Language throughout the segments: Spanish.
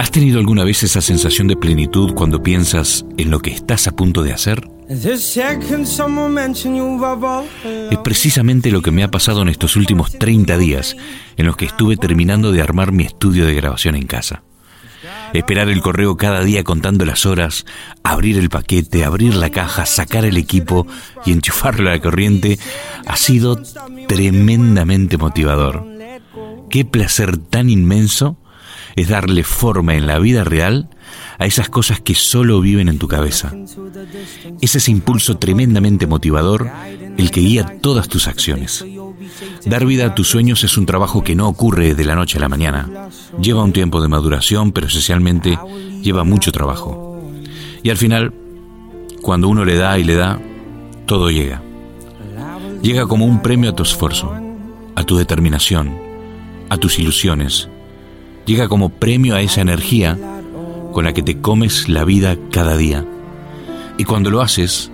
¿Has tenido alguna vez esa sensación de plenitud cuando piensas en lo que estás a punto de hacer? Es precisamente lo que me ha pasado en estos últimos 30 días, en los que estuve terminando de armar mi estudio de grabación en casa. Esperar el correo cada día contando las horas, abrir el paquete, abrir la caja, sacar el equipo y enchufarlo a la corriente ha sido tremendamente motivador. Qué placer tan inmenso es darle forma en la vida real a esas cosas que solo viven en tu cabeza. Es ese impulso tremendamente motivador el que guía todas tus acciones. Dar vida a tus sueños es un trabajo que no ocurre de la noche a la mañana. Lleva un tiempo de maduración, pero esencialmente lleva mucho trabajo. Y al final, cuando uno le da y le da, todo llega. Llega como un premio a tu esfuerzo, a tu determinación, a tus ilusiones. Llega como premio a esa energía con la que te comes la vida cada día. Y cuando lo haces,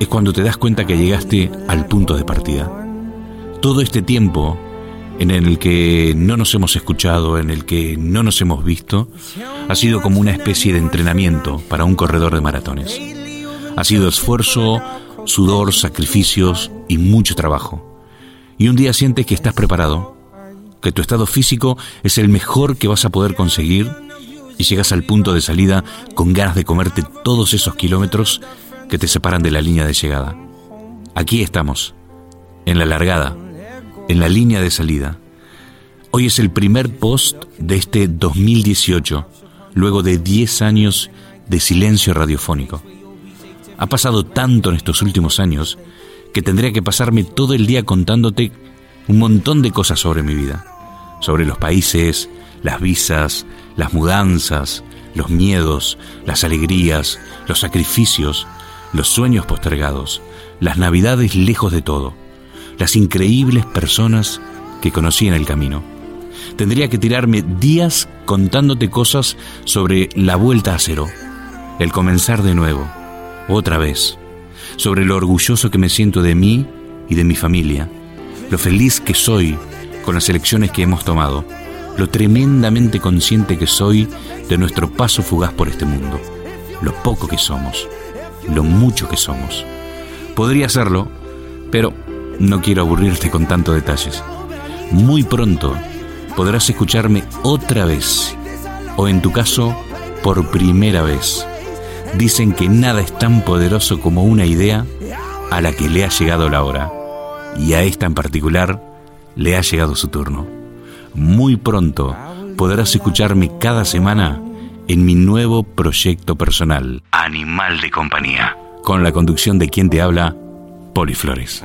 es cuando te das cuenta que llegaste al punto de partida. Todo este tiempo en el que no nos hemos escuchado, en el que no nos hemos visto, ha sido como una especie de entrenamiento para un corredor de maratones. Ha sido esfuerzo, sudor, sacrificios y mucho trabajo. Y un día sientes que estás preparado, que tu estado físico es el mejor que vas a poder conseguir y llegas al punto de salida con ganas de comerte todos esos kilómetros que te separan de la línea de llegada. Aquí estamos, en la largada, en la línea de salida. Hoy es el primer post de este 2018, luego de 10 años de silencio radiofónico. Ha pasado tanto en estos últimos años que tendría que pasarme todo el día contándote un montón de cosas sobre mi vida, sobre los países, las visas, las mudanzas, los miedos, las alegrías, los sacrificios, los sueños postergados, las navidades lejos de todo, las increíbles personas que conocí en el camino. Tendría que tirarme días contándote cosas sobre la vuelta a cero, el comenzar de nuevo, otra vez, sobre lo orgulloso que me siento de mí y de mi familia, lo feliz que soy con las elecciones que hemos tomado, lo tremendamente consciente que soy de nuestro paso fugaz por este mundo, lo poco que somos, lo mucho que somos. Podría hacerlo, pero no quiero aburrirte con tantos detalles. Muy pronto podrás escucharme otra vez, o en tu caso, por primera vez. Dicen que nada es tan poderoso como una idea a la que le ha llegado la hora, y a esta en particular le ha llegado su turno. Muy pronto podrás escucharme cada semana en mi nuevo proyecto personal, Animal de Compañía, con la conducción de quien te habla, Poliflores.